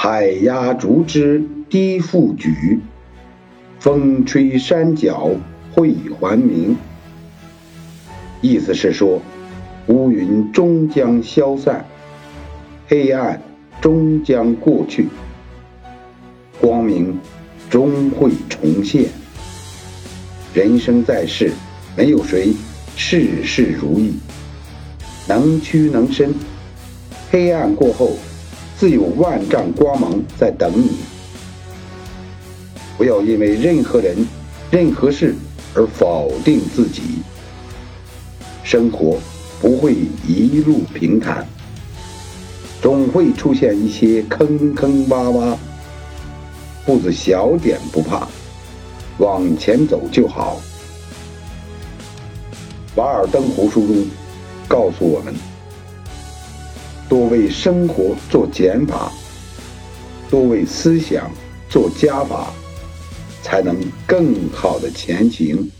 海压竹枝低复举，风吹山脚会还明。意思是说，乌云终将消散，黑暗终将过去，光明终会重现。人生在世，没有谁事事如意，能屈能伸。黑暗过后，自有万丈光芒在等你。不要因为任何人、任何事而否定自己。生活不会一路平坦，总会出现一些坑坑洼洼。步子小点不怕，往前走就好。《瓦尔登湖》书中告诉我们。多为生活做减法，多为思想做加法，才能更好的前行。